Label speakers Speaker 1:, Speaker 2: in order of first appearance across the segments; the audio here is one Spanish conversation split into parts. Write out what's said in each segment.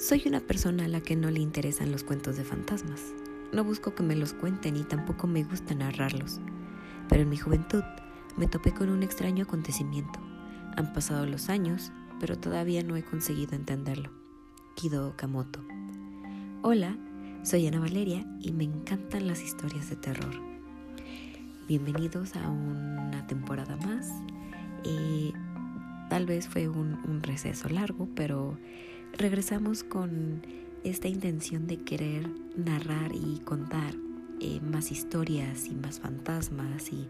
Speaker 1: Soy una persona a la que no le interesan los cuentos de fantasmas. No busco que me los cuenten y tampoco me gusta narrarlos. Pero en mi juventud me topé con un extraño acontecimiento. Han pasado los años, pero todavía no he conseguido entenderlo. Kido Okamoto. Hola, soy Ana Valeria y me encantan las historias de terror. Bienvenidos a una temporada más. Eh, tal vez fue un, un receso largo, pero regresamos con esta intención de querer narrar y contar eh, más historias y más fantasmas y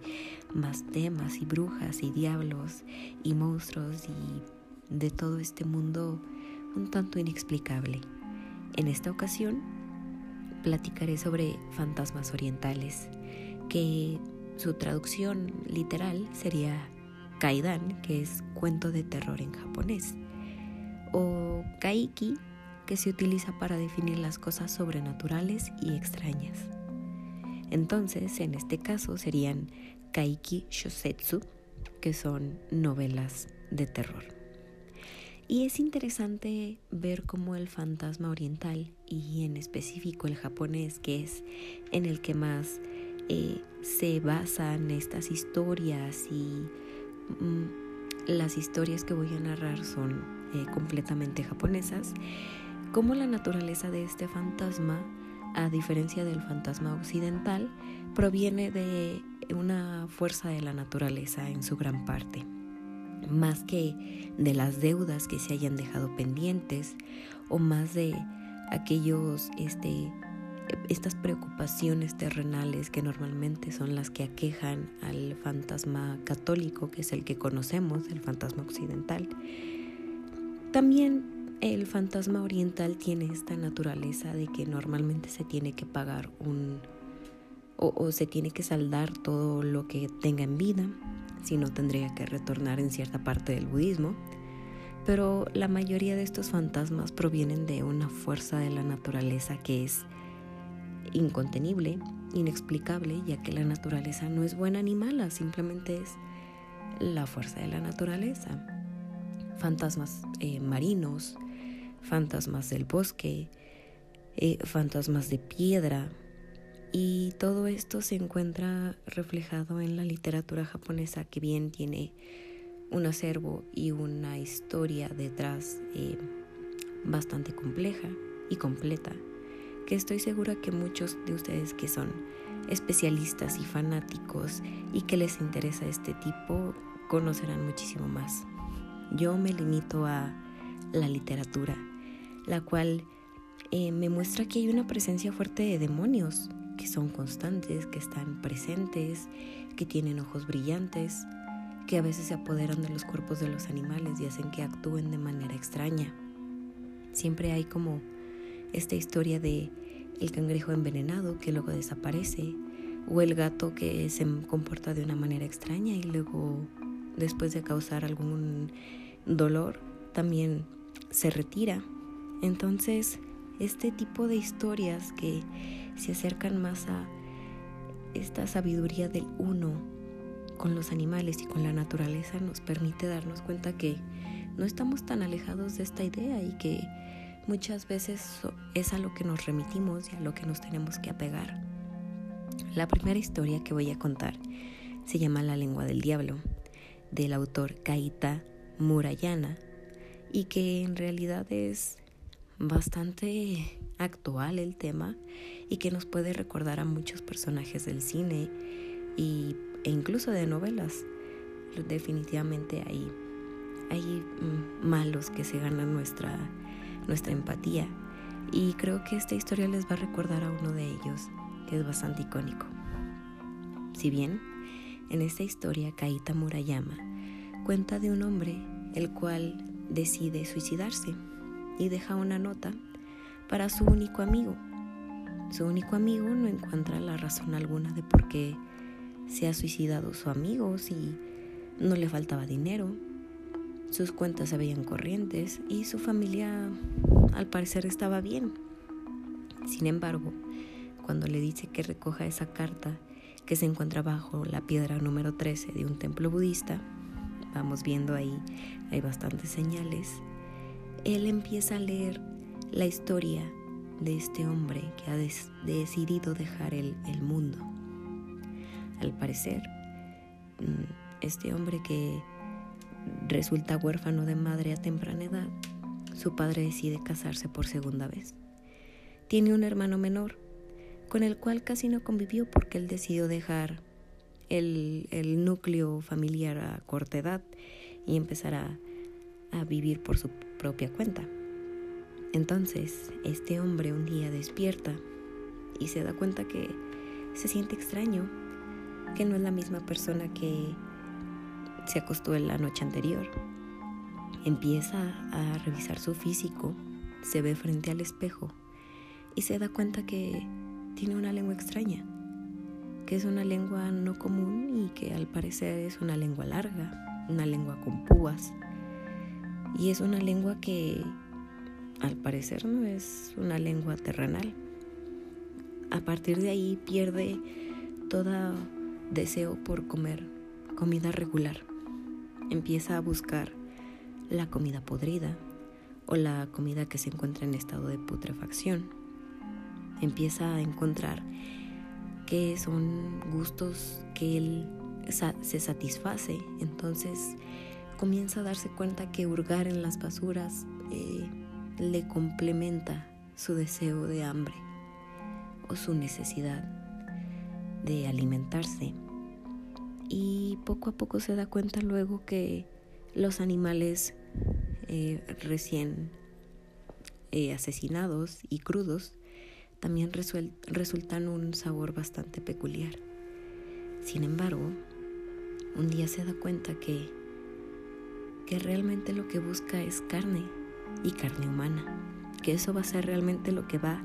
Speaker 1: más temas y brujas y diablos y monstruos y de todo este mundo un tanto inexplicable. En esta ocasión platicaré sobre fantasmas orientales, que su traducción literal sería Kaidan, que es cuento de terror en japonés o kaiki, que se utiliza para definir las cosas sobrenaturales y extrañas. Entonces, en este caso serían kaiki shosetsu, que son novelas de terror. Y es interesante ver cómo el fantasma oriental, y en específico el japonés, que es en el que más eh, se basan estas historias y mm, las historias que voy a narrar son eh, completamente japonesas, como la naturaleza de este fantasma, a diferencia del fantasma occidental, proviene de una fuerza de la naturaleza en su gran parte, más que de las deudas que se hayan dejado pendientes o más de aquellos este, estas preocupaciones terrenales que normalmente son las que aquejan al fantasma católico, que es el que conocemos, el fantasma occidental. También el fantasma oriental tiene esta naturaleza de que normalmente se tiene que pagar un o, se tiene que saldar todo lo que tenga en vida, si no tendría que retornar en cierta parte del budismo. Pero la mayoría de estos fantasmas provienen de una fuerza de la naturaleza que es incontenible, inexplicable, ya que la naturaleza no es buena ni mala, simplemente es la fuerza de la naturaleza fantasmas eh, marinos, fantasmas del bosque, eh, fantasmas de piedra. Y todo esto se encuentra reflejado en la literatura japonesa que bien tiene un acervo y una historia detrás eh, bastante compleja y completa, que estoy segura que muchos de ustedes que son especialistas y fanáticos y que les interesa este tipo conocerán muchísimo más. Yo me limito a la literatura, la cual eh, me muestra que hay una presencia fuerte de demonios, que son constantes, que están presentes, que tienen ojos brillantes, que a veces se apoderan de los cuerpos de los animales y hacen que actúen de manera extraña. Siempre hay como esta historia de el cangrejo envenenado que luego desaparece, o el gato que se comporta de una manera extraña y luego después de causar algún dolor, también se retira. Entonces, este tipo de historias que se acercan más a esta sabiduría del uno con los animales y con la naturaleza nos permite darnos cuenta que no estamos tan alejados de esta idea y que muchas veces es a lo que nos remitimos y a lo que nos tenemos que apegar. La primera historia que voy a contar se llama La lengua del diablo, del autor Kaita Murayana y que en realidad es bastante actual el tema y que nos puede recordar a muchos personajes del cine y, e incluso de novelas. Definitivamente hay, hay mm, malos que se ganan nuestra, nuestra empatía y creo que esta historia les va a recordar a uno de ellos, que es bastante icónico. Si bien en esta historia Kaita Murayama cuenta de un hombre el cual decide suicidarse y deja una nota para su único amigo. Su único amigo no encuentra la razón alguna de por qué se ha suicidado su amigo si no le faltaba dinero, sus cuentas se veían corrientes y su familia al parecer estaba bien. Sin embargo, cuando le dice que recoja esa carta que se encuentra bajo la piedra número 13 de un templo budista, vamos viendo ahí, hay bastantes señales, él empieza a leer la historia de este hombre que ha decidido dejar el, el mundo. Al parecer, mm, este hombre que resulta huérfano de madre a temprana edad, su padre decide casarse por segunda vez. Tiene un hermano menor, con el cual casi no convivió porque él decidió dejar el, el núcleo familiar a corta edad y empezar a, a vivir por su propia cuenta. Entonces, este hombre un día despierta y se da cuenta que se siente extraño, que no es la misma persona que se acostó en la noche anterior. Empieza a revisar su físico, se ve frente al espejo y se da cuenta que tiene una lengua extraña, que es una lengua no común y que al parecer es una lengua larga, una lengua con púas. Y es una lengua que al parecer no es una lengua terrenal. A partir de ahí pierde todo deseo por comer comida regular. Empieza a buscar la comida podrida o la comida que se encuentra en estado de putrefacción. Empieza a encontrar que son gustos que él se satisface. Entonces comienza a darse cuenta que hurgar en las basuras eh, le complementa su deseo de hambre o su necesidad de alimentarse. Y poco a poco se da cuenta luego que los animales eh, recién eh, asesinados y crudos también resultan un sabor bastante peculiar. Sin embargo, un día se da cuenta que, que realmente lo que busca es carne y carne humana, que eso va a ser realmente lo que va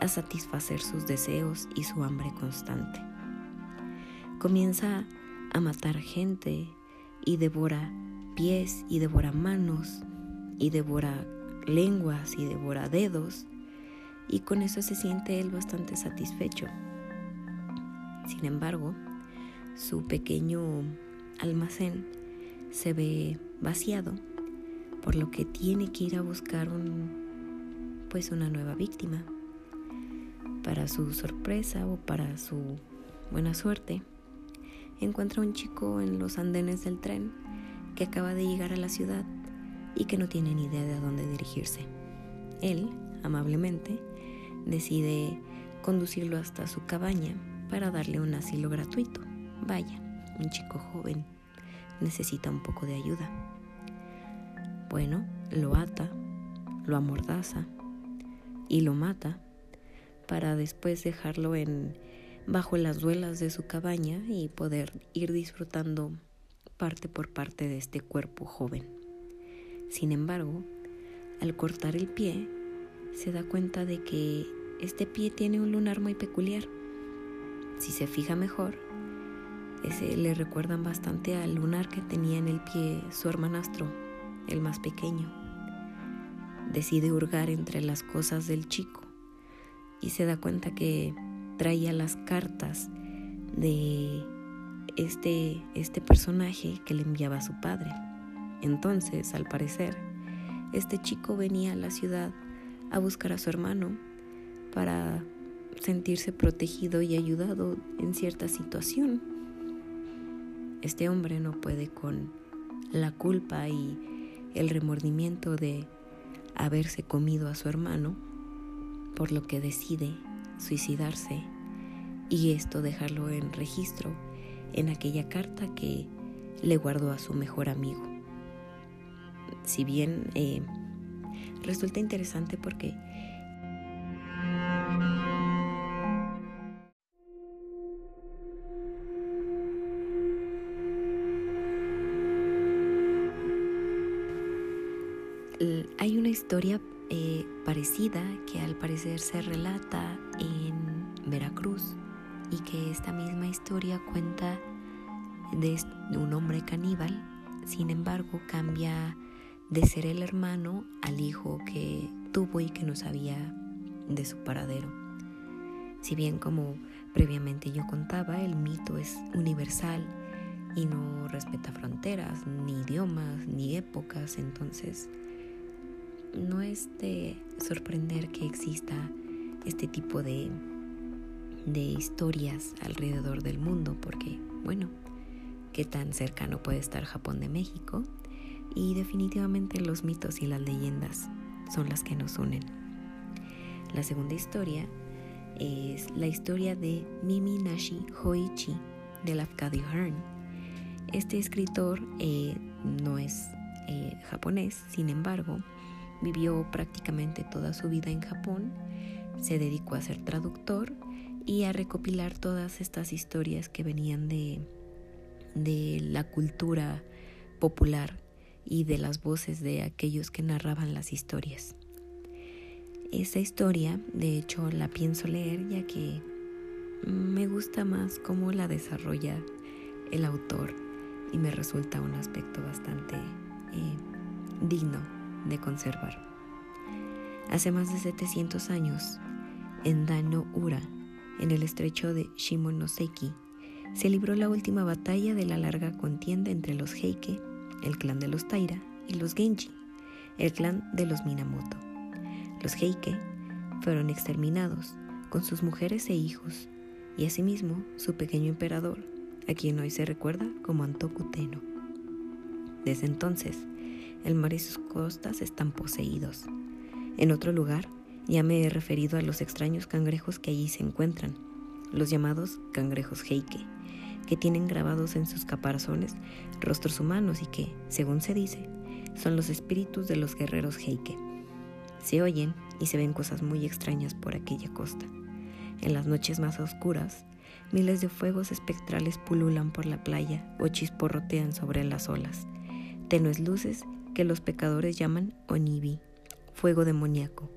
Speaker 1: a satisfacer sus deseos y su hambre constante. Comienza a matar gente y devora pies y devora manos y devora lenguas y devora dedos y con eso se siente él bastante satisfecho. Sin embargo, su pequeño almacén se ve vaciado por lo que tiene que ir a buscar un, pues una nueva víctima. Para su sorpresa o para su buena suerte, encuentra un chico en los andenes del tren que acaba de llegar a la ciudad y que no tiene ni idea de a dónde dirigirse. Él, amablemente, decide conducirlo hasta su cabaña para darle un asilo gratuito. Vaya, un chico joven necesita un poco de ayuda. Bueno, lo ata, lo amordaza y lo mata para después dejarlo en bajo las duelas de su cabaña y poder ir disfrutando parte por parte de este cuerpo joven. Sin embargo, al cortar el pie, se da cuenta de que este pie tiene un lunar muy peculiar. Si se fija mejor, le recuerdan bastante al lunar que tenía en el pie su hermanastro el más pequeño. Decide hurgar entre las cosas del chico y se da cuenta que traía las cartas de este, este personaje que le enviaba a su padre. Entonces, al parecer, este chico venía a la ciudad a buscar a su hermano para sentirse protegido y ayudado en cierta situación. Este hombre no puede con la culpa y el remordimiento de haberse comido a su hermano, por lo que decide suicidarse y esto dejarlo en registro en aquella carta que le guardó a su mejor amigo. Si bien eh, resulta interesante porque Hay una historia eh, parecida que al parecer se relata en Veracruz y que esta misma historia cuenta de un hombre caníbal, sin embargo cambia de ser el hermano al hijo que tuvo y que no sabía de su paradero. Si bien como previamente yo contaba, el mito es universal y no respeta fronteras, ni idiomas, ni épocas, entonces no es de sorprender que exista este tipo de, de historias alrededor del mundo, porque, bueno, qué tan cercano puede estar Japón de México. Y definitivamente los mitos y las leyendas son las que nos unen. La segunda historia es la historia de Mimi Nashi Hoichi de Lafcadio Hearn. Este escritor eh, no es eh, japonés, sin embargo, vivió prácticamente toda su vida en Japón, se dedicó a ser traductor y a recopilar todas estas historias que venían de, de la cultura popular y de las voces de aquellos que narraban las historias. Esta historia, de hecho, la pienso leer ya que me gusta más cómo la desarrolla el autor y me resulta un aspecto bastante eh, digno de conservar. Hace más de 700 años, en Dano Ura, en el estrecho de Shimonoseki, se libró la última batalla de la larga contienda entre los Heike, el clan de los Taira, y los Genji, el clan de los Minamoto. Los Heike fueron exterminados, con sus mujeres e hijos, y asimismo su pequeño emperador, a quien hoy se recuerda como Antoku Teno. Desde entonces, el mar y sus costas están poseídos. En otro lugar, ya me he referido a los extraños cangrejos que allí se encuentran, los llamados cangrejos Heike, que tienen grabados en sus caparazones rostros humanos y que, según se dice, son los espíritus de los guerreros Heike. Se oyen y se ven cosas muy extrañas por aquella costa. En las noches más oscuras, miles de fuegos espectrales pululan por la playa o chisporrotean sobre las olas. Tenues luces que los pecadores llaman onibi, fuego demoníaco.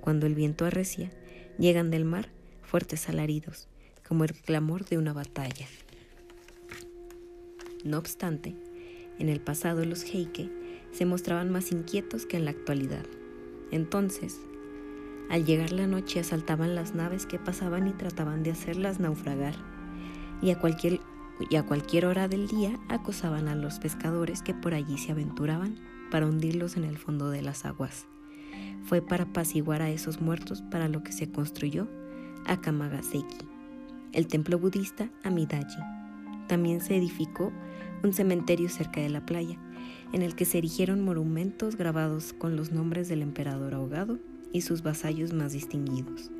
Speaker 1: Cuando el viento arrecia, llegan del mar fuertes alaridos, como el clamor de una batalla. No obstante, en el pasado los Heike se mostraban más inquietos que en la actualidad. Entonces, al llegar la noche asaltaban las naves que pasaban y trataban de hacerlas naufragar, y a cualquier, y a cualquier hora del día acosaban a los pescadores que por allí se aventuraban para hundirlos en el fondo de las aguas. Fue para apaciguar a esos muertos para lo que se construyó Akamagaseki, el templo budista Amidaji. También se edificó un cementerio cerca de la playa, en el que se erigieron monumentos grabados con los nombres del emperador ahogado y sus vasallos más distinguidos.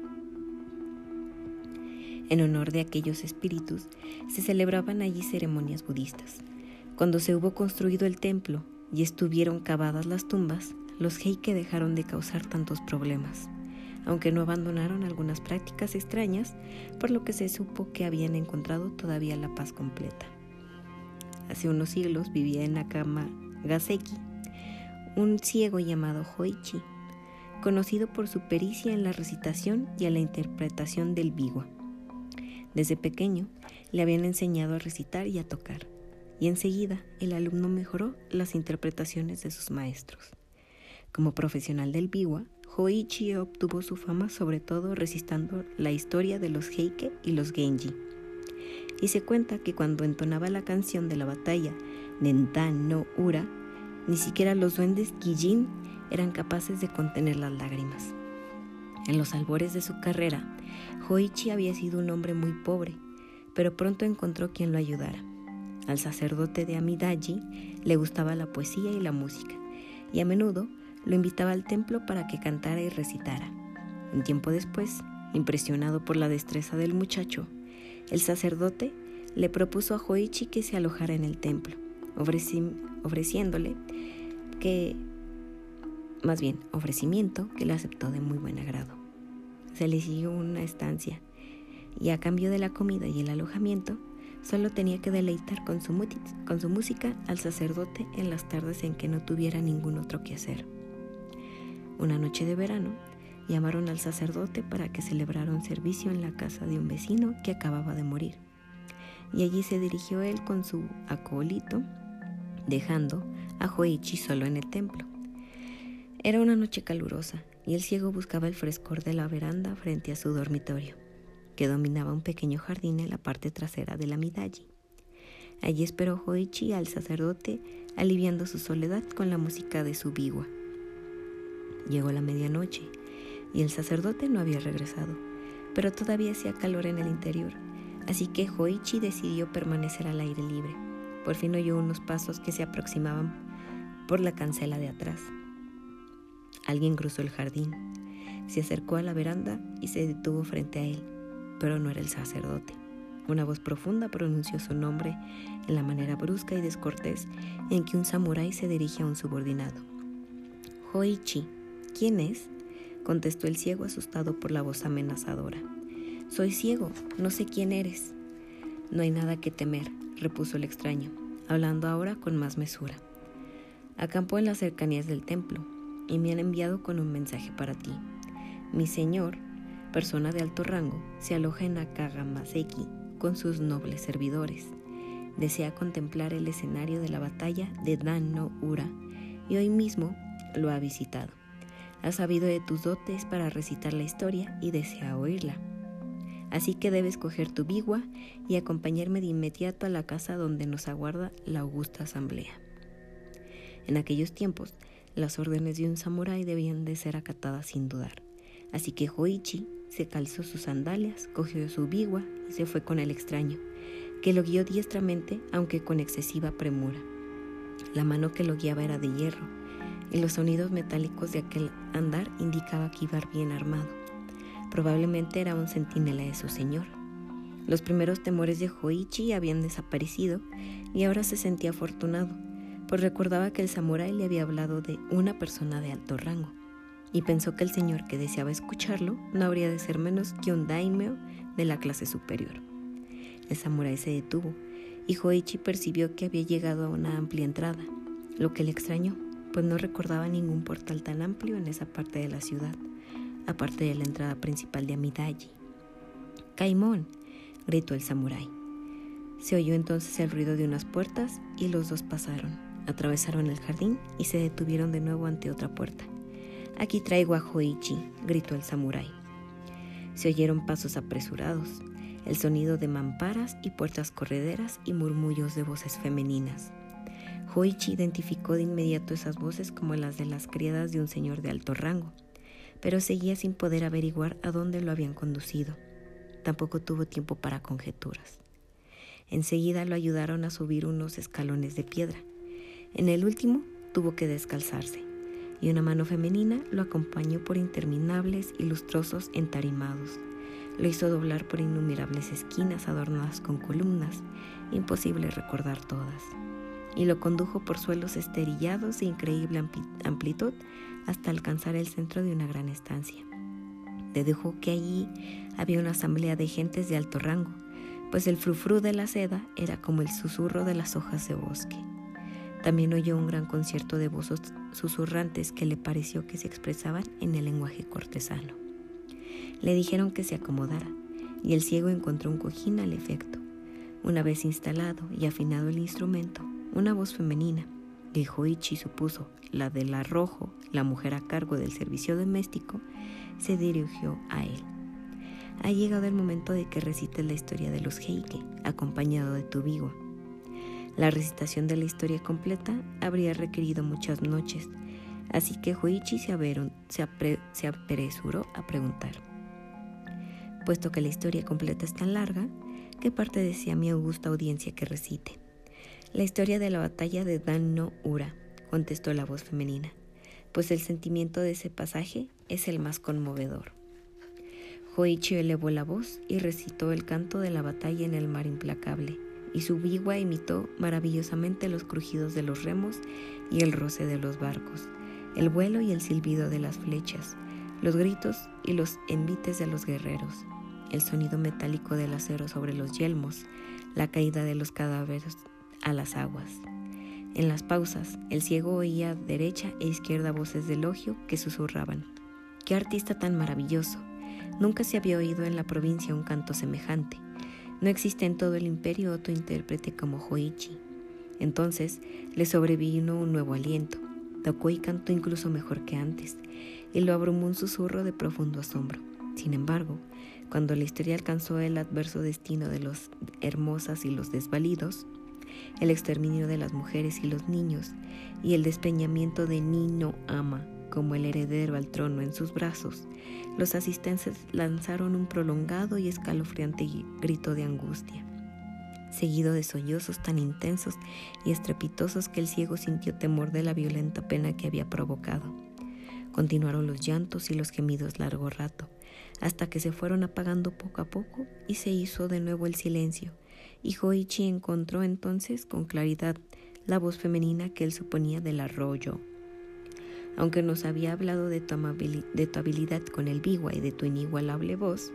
Speaker 1: En honor de aquellos espíritus, se celebraban allí ceremonias budistas. Cuando se hubo construido el templo y estuvieron cavadas las tumbas, los Heike dejaron de causar tantos problemas, aunque no abandonaron algunas prácticas extrañas, por lo que se supo que habían encontrado todavía la paz completa hace unos siglos vivía en Nakama Gaseki, un ciego llamado Hoichi, conocido por su pericia en la recitación y en la interpretación del biwa. Desde pequeño le habían enseñado a recitar y a tocar, y enseguida el alumno mejoró las interpretaciones de sus maestros. Como profesional del biwa, Hoichi obtuvo su fama sobre todo recitando la historia de los Heike y los Genji y se cuenta que cuando entonaba la canción de la batalla Nentan no Ura, ni siquiera los duendes Kijin eran capaces de contener las lágrimas. En los albores de su carrera, Hoichi había sido un hombre muy pobre, pero pronto encontró quien lo ayudara. Al sacerdote de Amidaji le gustaba la poesía y la música, y a menudo lo invitaba al templo para que cantara y recitara. Un tiempo después, impresionado por la destreza del muchacho, el sacerdote le propuso a Hoichi que se alojara en el templo, ofreciéndole que, más bien, ofrecimiento que le aceptó de muy buen agrado. Se le siguió una estancia y a cambio de la comida y el alojamiento, solo tenía que deleitar con su, con su música al sacerdote en las tardes en que no tuviera ningún otro que hacer. Una noche de verano, llamaron al sacerdote para que celebrara un servicio en la casa de un vecino que acababa de morir. Y allí se dirigió él con su acólito, dejando a Joichi solo en el templo. Era una noche calurosa y el ciego buscaba el frescor de la veranda frente a su dormitorio, que dominaba un pequeño jardín en la parte trasera de la Midaji. Allí esperó Joichi al sacerdote, aliviando su soledad con la música de su biwa. Llegó la medianoche y el sacerdote no había regresado, pero todavía hacía calor en el interior, así que Hoichi decidió permanecer al aire libre. Por fin oyó unos pasos que se aproximaban por la cancela de atrás. Alguien cruzó el jardín, se acercó a la veranda y se detuvo frente a él, pero no era el sacerdote. Una voz profunda pronunció su nombre en la manera brusca y descortés en que un samurái se dirige a un subordinado. Hoichi, ¿quién es? Contestó el ciego asustado por la voz amenazadora. Soy ciego, no sé quién eres. No hay nada que temer, repuso el extraño, hablando ahora con más mesura. Acampó en las cercanías del templo y me han enviado con un mensaje para ti. Mi señor, persona de alto rango, se aloja en Akagamaseki con sus nobles servidores. Desea contemplar el escenario de la batalla de Dan no Ura y hoy mismo lo ha visitado. Ha sabido de tus dotes para recitar la historia y desea oírla. Así que debes coger tu bigua y acompañarme de inmediato a la casa donde nos aguarda la augusta asamblea. En aquellos tiempos, las órdenes de un samurái debían de ser acatadas sin dudar. Así que Hoichi se calzó sus sandalias, cogió su bigua y se fue con el extraño, que lo guió diestramente, aunque con excesiva premura. La mano que lo guiaba era de hierro, y los sonidos metálicos de aquel andar indicaba que iba bien armado. Probablemente era un centinela de su señor. Los primeros temores de Hoichi habían desaparecido y ahora se sentía afortunado, pues recordaba que el samurái le había hablado de una persona de alto rango y pensó que el señor que deseaba escucharlo no habría de ser menos que un daimyo de la clase superior. El samurái se detuvo y Hoichi percibió que había llegado a una amplia entrada, lo que le extrañó, pues no recordaba ningún portal tan amplio en esa parte de la ciudad, aparte de la entrada principal de Amidaji. Caimón, gritó el samurái. Se oyó entonces el ruido de unas puertas y los dos pasaron, atravesaron el jardín y se detuvieron de nuevo ante otra puerta. Aquí traigo a Hoichi, gritó el samurái. Se oyeron pasos apresurados, el sonido de mamparas y puertas correderas y murmullos de voces femeninas. Hoichi identificó de inmediato esas voces como las de las criadas de un señor de alto rango, pero seguía sin poder averiguar a dónde lo habían conducido. Tampoco tuvo tiempo para conjeturas. Enseguida lo ayudaron a subir unos escalones de piedra. En el último tuvo que descalzarse y una mano femenina lo acompañó por interminables y lustrosos entarimados. Lo hizo doblar por innumerables esquinas adornadas con columnas, imposible recordar todas, y lo condujo por suelos esterillados de increíble amplitud hasta alcanzar el centro de una gran estancia. Dedujo que allí había una asamblea de gentes de alto rango, pues el frufru de la seda era como el susurro de las hojas de bosque. También oyó un gran concierto de voces susurrantes que le pareció que se expresaban en el lenguaje cortesano. Le dijeron que se acomodara, y el ciego encontró un cojín al efecto. Una vez instalado y afinado el instrumento, una voz femenina, que Hoichi supuso la del arrojo, la mujer a cargo del servicio doméstico, se dirigió a él. Ha llegado el momento de que recites la historia de los Heike, acompañado de tu vigo. La recitación de la historia completa habría requerido muchas noches, así que Huichi se, se apresuró a preguntar. Puesto que la historia completa es tan larga, ¿qué parte desea mi augusta audiencia que recite? La historia de la batalla de Dan no Ura, contestó la voz femenina, pues el sentimiento de ese pasaje es el más conmovedor. Hoichi elevó la voz y recitó el canto de la batalla en el mar implacable y su vigua imitó maravillosamente los crujidos de los remos y el roce de los barcos, el vuelo y el silbido de las flechas, los gritos y los envites de los guerreros, el sonido metálico del acero sobre los yelmos, la caída de los cadáveres a las aguas. En las pausas, el ciego oía derecha e izquierda voces de elogio que susurraban. ¡Qué artista tan maravilloso! Nunca se había oído en la provincia un canto semejante. No existe en todo el imperio otro intérprete como Hoichi. Entonces le sobrevino un nuevo aliento. Tocó y cantó incluso mejor que antes, y lo abrumó un susurro de profundo asombro. Sin embargo, cuando la historia alcanzó el adverso destino de los hermosas y los desvalidos, el exterminio de las mujeres y los niños, y el despeñamiento de Nino Ama, como el heredero al trono en sus brazos, los asistentes lanzaron un prolongado y escalofriante grito de angustia, seguido de sollozos tan intensos y estrepitosos que el ciego sintió temor de la violenta pena que había provocado. Continuaron los llantos y los gemidos largo rato, hasta que se fueron apagando poco a poco y se hizo de nuevo el silencio, y Hoichi encontró entonces con claridad la voz femenina que él suponía del arroyo. Aunque nos había hablado de tu, de tu habilidad con el bigua y de tu inigualable voz,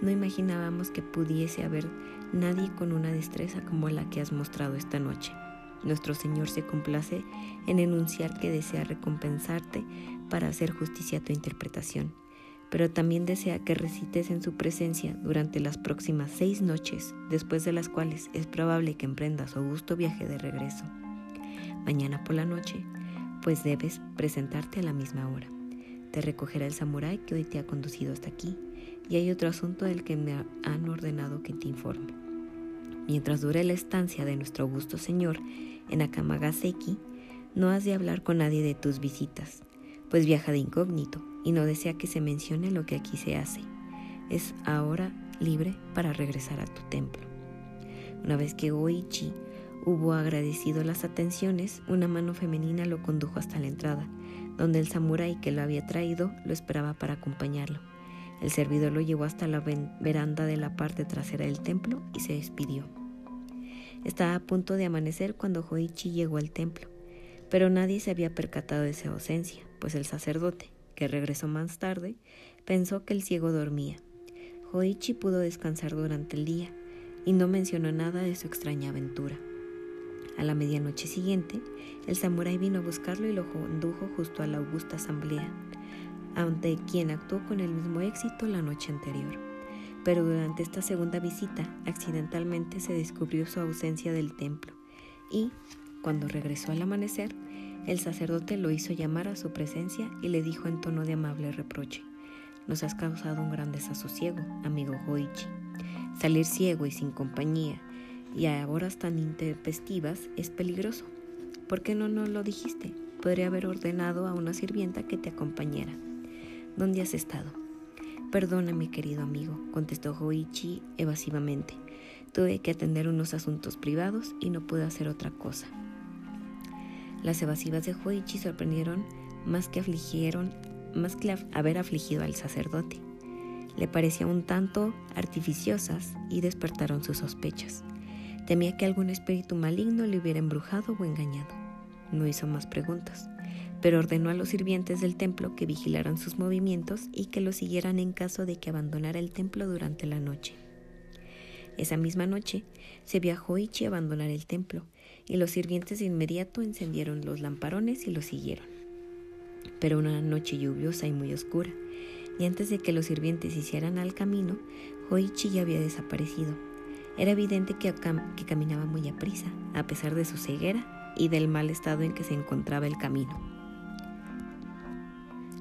Speaker 1: no imaginábamos que pudiese haber nadie con una destreza como la que has mostrado esta noche. Nuestro Señor se complace en enunciar que desea recompensarte para hacer justicia a tu interpretación, pero también desea que recites en su presencia durante las próximas seis noches, después de las cuales es probable que emprendas su augusto viaje de regreso. Mañana por la noche, pues debes presentarte a la misma hora. Te recogerá el samurái que hoy te ha conducido hasta aquí, y hay otro asunto del que me han ordenado que te informe. Mientras dure la estancia de nuestro augusto Señor en Akamagaseki, no has de hablar con nadie de tus visitas, pues viaja de incógnito y no desea que se mencione lo que aquí se hace. Es ahora libre para regresar a tu templo. Una vez que Oichi hubo agradecido las atenciones, una mano femenina lo condujo hasta la entrada, donde el samurái que lo había traído lo esperaba para acompañarlo. El servidor lo llevó hasta la veranda de la parte trasera del templo y se despidió. Estaba a punto de amanecer cuando Hoichi llegó al templo, pero nadie se había percatado de su ausencia, pues el sacerdote, que regresó más tarde, pensó que el ciego dormía. Hoichi pudo descansar durante el día y no mencionó nada de su extraña aventura. A la medianoche siguiente, el samurái vino a buscarlo y lo condujo justo a la augusta asamblea, ante quien actuó con el mismo éxito la noche anterior. Pero durante esta segunda visita, accidentalmente se descubrió su ausencia del templo y, cuando regresó al amanecer, el sacerdote lo hizo llamar a su presencia y le dijo en tono de amable reproche, nos has causado un gran desasosiego, amigo Hoichi. Salir ciego y sin compañía y a horas tan intempestivas es peligroso. ¿Por qué no nos lo dijiste? Podría haber ordenado a una sirvienta que te acompañara. ¿Dónde has estado? Perdona, mi querido amigo, contestó Hoichi evasivamente. Tuve que atender unos asuntos privados y no pude hacer otra cosa. Las evasivas de Hoichi sorprendieron más que afligieron, más que haber afligido al sacerdote. Le parecían un tanto artificiosas y despertaron sus sospechas. Temía que algún espíritu maligno le hubiera embrujado o engañado. No hizo más preguntas, pero ordenó a los sirvientes del templo que vigilaran sus movimientos y que lo siguieran en caso de que abandonara el templo durante la noche. Esa misma noche se Ichi a abandonar el templo y los sirvientes de inmediato encendieron los lamparones y lo siguieron. Pero una noche lluviosa y muy oscura, y antes de que los sirvientes hicieran al camino, Hoichi ya había desaparecido era evidente que, que caminaba muy a prisa, a pesar de su ceguera y del mal estado en que se encontraba el camino.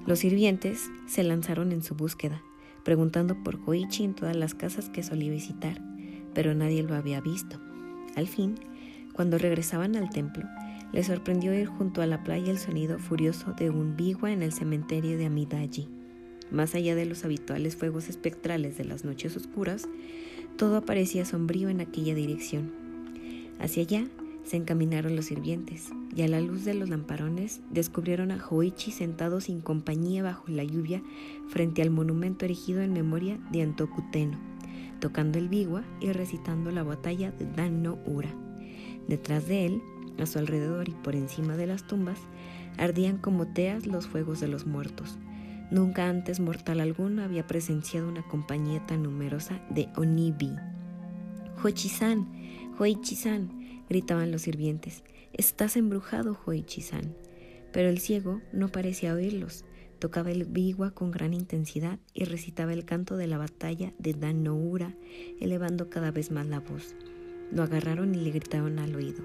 Speaker 1: Los sirvientes se lanzaron en su búsqueda, preguntando por Koichi en todas las casas que solía visitar, pero nadie lo había visto. Al fin, cuando regresaban al templo, les sorprendió ir junto a la playa el sonido furioso de un bigua en el cementerio de Amidaji. Más allá de los habituales fuegos espectrales de las noches oscuras, todo parecía sombrío en aquella dirección. Hacia allá se encaminaron los sirvientes, y a la luz de los lamparones descubrieron a Hoichi sentado sin compañía bajo la lluvia frente al monumento erigido en memoria de Antokuteno, tocando el bigua y recitando la batalla de Dan no Ura. Detrás de él, a su alrededor y por encima de las tumbas, ardían como teas los fuegos de los muertos, Nunca antes mortal alguno había presenciado una compañía tan numerosa de Onibi. Hoichi-san, Hoichi-san, gritaban los sirvientes. Estás embrujado, Hoichi-san. Pero el ciego no parecía oírlos. Tocaba el bigua con gran intensidad y recitaba el canto de la batalla de Dan Noura, elevando cada vez más la voz. Lo agarraron y le gritaron al oído.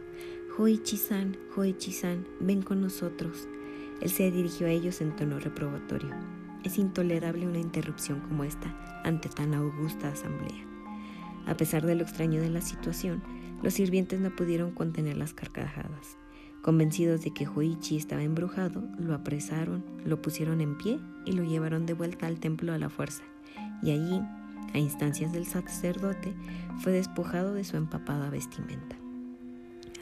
Speaker 1: Hoichi-san, Hoichi-san, ven con nosotros. Él se dirigió a ellos en tono reprobatorio. Es intolerable una interrupción como esta ante tan augusta asamblea. A pesar de lo extraño de la situación, los sirvientes no pudieron contener las carcajadas. Convencidos de que Hoichi estaba embrujado, lo apresaron, lo pusieron en pie y lo llevaron de vuelta al templo a la fuerza. Y allí, a instancias del sacerdote, fue despojado de su empapada vestimenta.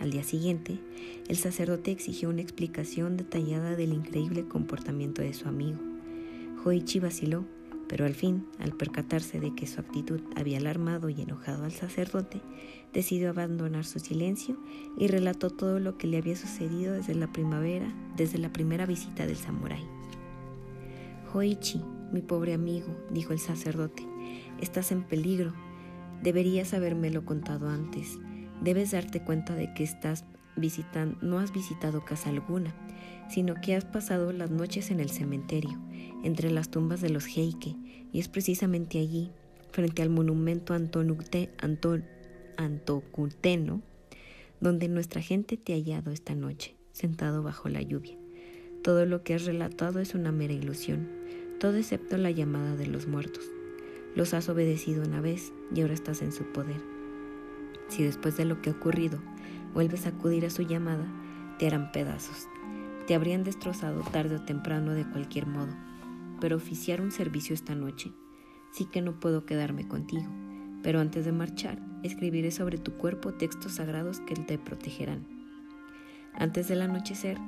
Speaker 1: Al día siguiente, el sacerdote exigió una explicación detallada del increíble comportamiento de su amigo. Hoichi vaciló, pero al fin, al percatarse de que su actitud había alarmado y enojado al sacerdote, decidió abandonar su silencio y relató todo lo que le había sucedido desde la primavera, desde la primera visita del samurái. Hoichi, mi pobre amigo, dijo el sacerdote, estás en peligro. Deberías habérmelo contado antes. Debes darte cuenta de que estás visitando, no has visitado casa alguna, sino que has pasado las noches en el cementerio entre las tumbas de los Heike, y es precisamente allí, frente al monumento Anton, Antocuteno, donde nuestra gente te ha hallado esta noche, sentado bajo la lluvia. Todo lo que has relatado es una mera ilusión, todo excepto la llamada de los muertos. Los has obedecido una vez y ahora estás en su poder. Si después de lo que ha ocurrido vuelves a acudir a su llamada, te harán pedazos. Te habrían destrozado tarde o temprano de cualquier modo pero oficiar un servicio esta noche. Sí que no puedo quedarme contigo, pero antes de marchar, escribiré sobre tu cuerpo textos sagrados que te protegerán. Antes del anochecer,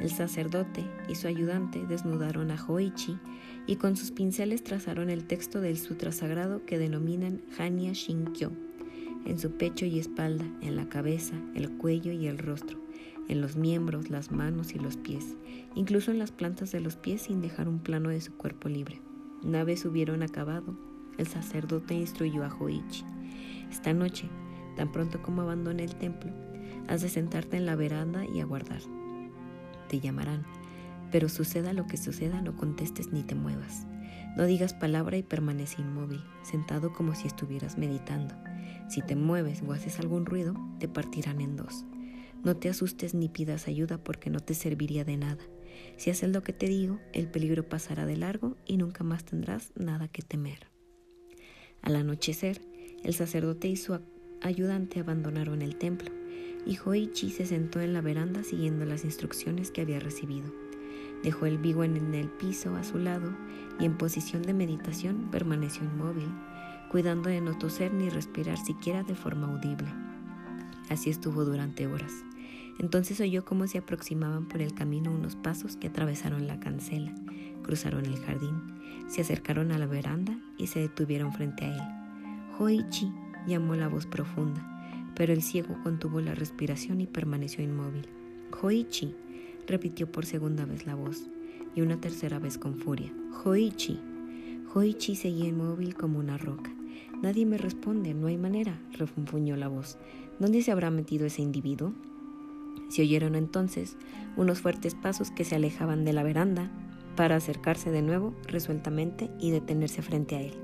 Speaker 1: el sacerdote y su ayudante desnudaron a Hoichi y con sus pinceles trazaron el texto del sutra sagrado que denominan Hanya Shinkyo en su pecho y espalda, en la cabeza, el cuello y el rostro, en los miembros, las manos y los pies, incluso en las plantas de los pies sin dejar un plano de su cuerpo libre. Una vez hubieron acabado, el sacerdote instruyó a Hoichi. Esta noche, tan pronto como abandone el templo, has de sentarte en la veranda y aguardar. Te llamarán, pero suceda lo que suceda, no contestes ni te muevas. No digas palabra y permanece inmóvil, sentado como si estuvieras meditando. Si te mueves o haces algún ruido, te partirán en dos. No te asustes ni pidas ayuda porque no te serviría de nada. Si haces lo que te digo, el peligro pasará de largo y nunca más tendrás nada que temer. Al anochecer, el sacerdote y su ayudante abandonaron el templo, y Hoichi se sentó en la veranda siguiendo las instrucciones que había recibido. Dejó el vigo en el piso a su lado y en posición de meditación permaneció inmóvil, cuidando de no toser ni respirar siquiera de forma audible. Así estuvo durante horas. Entonces oyó cómo se aproximaban por el camino unos pasos que atravesaron la cancela, cruzaron el jardín, se acercaron a la veranda y se detuvieron frente a él. Hoichi llamó la voz profunda, pero el ciego contuvo la respiración y permaneció inmóvil. Hoichi repitió por segunda vez la voz y una tercera vez con furia. Hoichi. Hoichi seguía inmóvil como una roca. Nadie me responde, no hay manera, refunfuñó la voz. ¿Dónde se habrá metido ese individuo? Se oyeron entonces unos fuertes pasos que se alejaban de la veranda para acercarse de nuevo resueltamente y detenerse frente a él.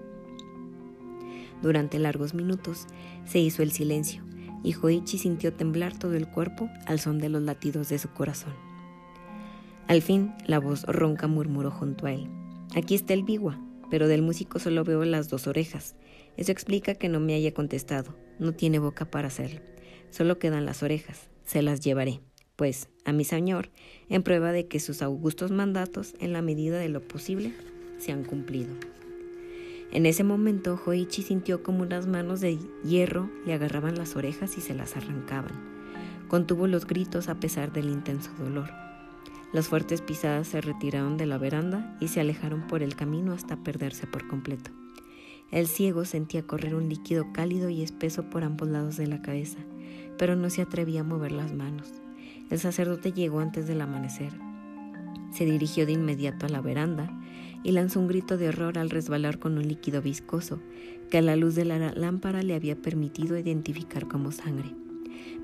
Speaker 1: Durante largos minutos se hizo el silencio y Joichi sintió temblar todo el cuerpo al son de los latidos de su corazón. Al fin, la voz ronca murmuró junto a él. Aquí está el biwa, pero del músico solo veo las dos orejas. Eso explica que no me haya contestado. No tiene boca para hacerlo. Solo quedan las orejas se las llevaré, pues, a mi Señor, en prueba de que sus augustos mandatos, en la medida de lo posible, se han cumplido. En ese momento, Hoichi sintió como unas manos de hierro le agarraban las orejas y se las arrancaban. Contuvo los gritos a pesar del intenso dolor. Las fuertes pisadas se retiraron de la veranda y se alejaron por el camino hasta perderse por completo. El ciego sentía correr un líquido cálido y espeso por ambos lados de la cabeza pero no se atrevía a mover las manos. El sacerdote llegó antes del amanecer. Se dirigió de inmediato a la veranda y lanzó un grito de horror al resbalar con un líquido viscoso que a la luz de la lámpara le había permitido identificar como sangre.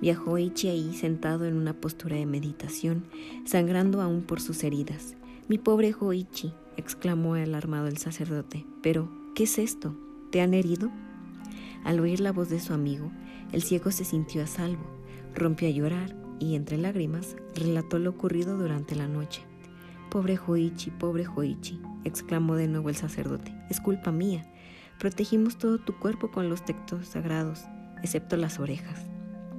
Speaker 1: Viajó Ichi ahí sentado en una postura de meditación, sangrando aún por sus heridas. Mi pobre Hoichi, exclamó alarmado el sacerdote. Pero, ¿qué es esto? ¿Te han herido? Al oír la voz de su amigo, el ciego se sintió a salvo, rompió a llorar y entre lágrimas relató lo ocurrido durante la noche. Pobre Joichi, pobre Joichi, exclamó de nuevo el sacerdote, es culpa mía. Protegimos todo tu cuerpo con los textos sagrados, excepto las orejas.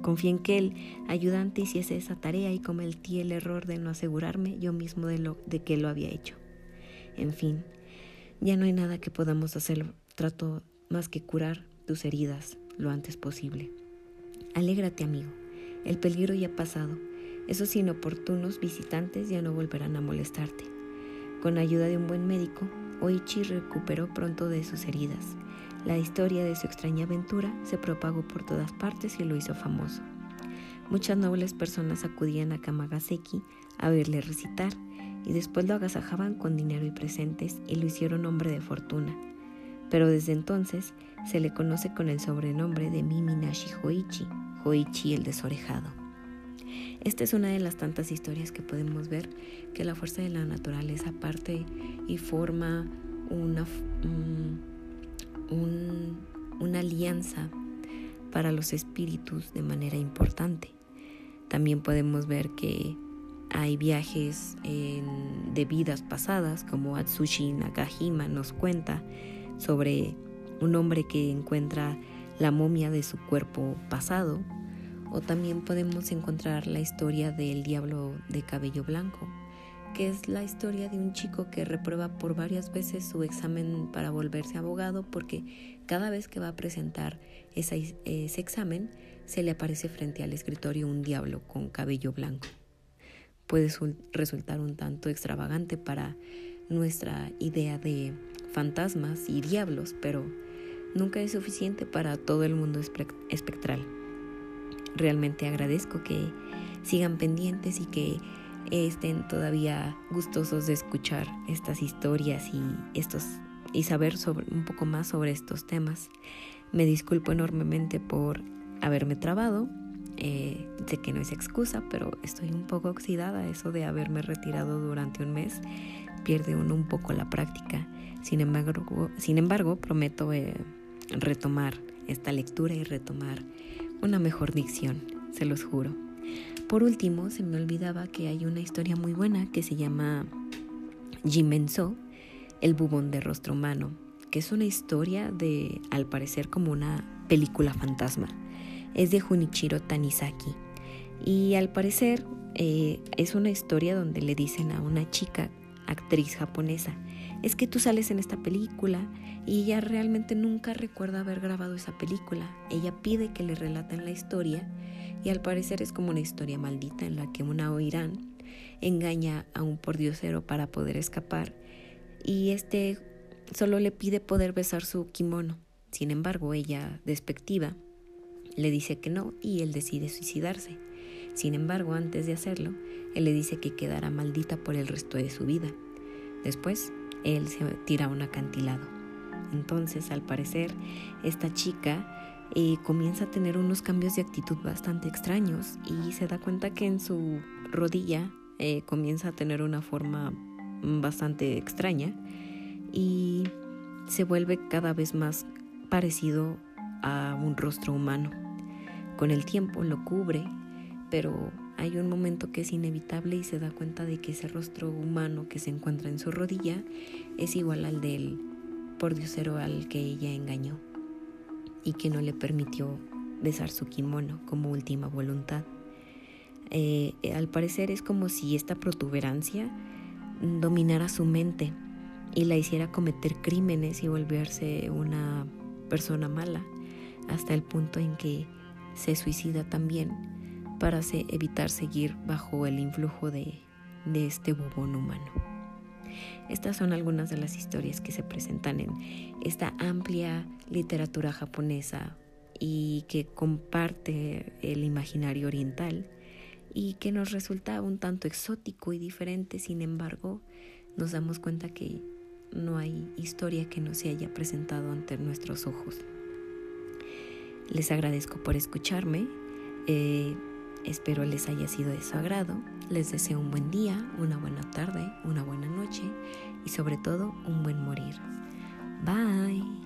Speaker 1: Confié en que el ayudante hiciese esa tarea y cometí el error de no asegurarme yo mismo de, lo, de que lo había hecho. En fin, ya no hay nada que podamos hacer, trato más que curar tus heridas lo antes posible. Alégrate, amigo, el peligro ya ha pasado. Esos inoportunos visitantes ya no volverán a molestarte. Con ayuda de un buen médico, Oichi recuperó pronto de sus heridas. La historia de su extraña aventura se propagó por todas partes y lo hizo famoso. Muchas nobles personas acudían a Kamagaseki a verle recitar y después lo agasajaban con dinero y presentes y lo hicieron hombre de fortuna. Pero desde entonces se le conoce con el sobrenombre de Miminashi Hoichi, Hoichi el desorejado. Esta es una de las tantas historias que podemos ver que la fuerza de la naturaleza parte y forma una, una alianza para los espíritus de manera importante. También podemos ver que hay viajes de vidas pasadas, como Atsushi Nakajima nos cuenta sobre un hombre que encuentra la momia de su cuerpo pasado o también podemos encontrar la historia del diablo de cabello blanco, que es la historia de un chico que reprueba por varias veces su examen para volverse abogado porque cada vez que va a presentar ese, examen se le aparece frente al escritorio un diablo con cabello blanco. Puede resultar un tanto extravagante para nuestra idea de fantasmas y diablos, pero nunca es suficiente para todo el mundo espectral realmente agradezco que sigan pendientes y que estén todavía gustosos de escuchar estas historias y estos y saber sobre, un poco más sobre estos temas. Me disculpo enormemente por haberme trabado. Eh, sé que no es excusa, pero estoy un poco oxidada. Eso de haberme retirado durante un mes pierde uno un poco la práctica. Sin embargo, sin embargo prometo eh, retomar esta lectura y retomar una mejor dicción, se los juro. Por último, se me olvidaba que hay una historia muy buena que se llama Jimenso, el bubón de rostro humano, que es una historia de, al parecer, como una película fantasma. Es de Junichiro Tanizaki. Y al parecer eh, es una historia donde le dicen a una chica, actriz japonesa, es que tú sales en esta película y ella realmente nunca recuerda haber grabado esa película. Ella pide que le relaten la historia y al parecer es como una historia maldita en la que una Oirán engaña a un pordiosero para poder escapar y este solo le pide poder besar su kimono. Sin embargo, ella, despectiva, le dice que no y él decide suicidarse. Sin embargo, antes de hacerlo, él le dice que quedará maldita por el resto de su vida. Después, él se tira a un acantilado. Entonces, al parecer, esta chica eh, comienza a tener unos cambios de actitud bastante extraños y se da cuenta que en su rodilla eh, comienza a tener una forma bastante extraña y se vuelve cada vez más parecido a un rostro humano. Con el tiempo lo cubre, pero hay un momento que es inevitable y se da cuenta de que ese rostro humano que se encuentra en su rodilla es igual al del pordiosero al que ella engañó y que no le permitió besar su kimono como última voluntad. Eh, al parecer es como si esta protuberancia dominara su mente y la hiciera cometer crímenes y volverse una persona mala, hasta el punto en que se suicida también para evitar seguir bajo el influjo de, este bubón humano. Estas son algunas de las historias que se presentan en esta amplia literatura japonesa y que comparte el imaginario oriental y que nos resulta un tanto exótico y diferente, sin embargo, nos damos cuenta que no hay historia que no se haya presentado ante nuestros ojos. Les agradezco por escucharme. Eh, Espero les haya sido de su agrado. Les deseo un buen día, una buena tarde, una buena noche y sobre todo un buen morir. Bye.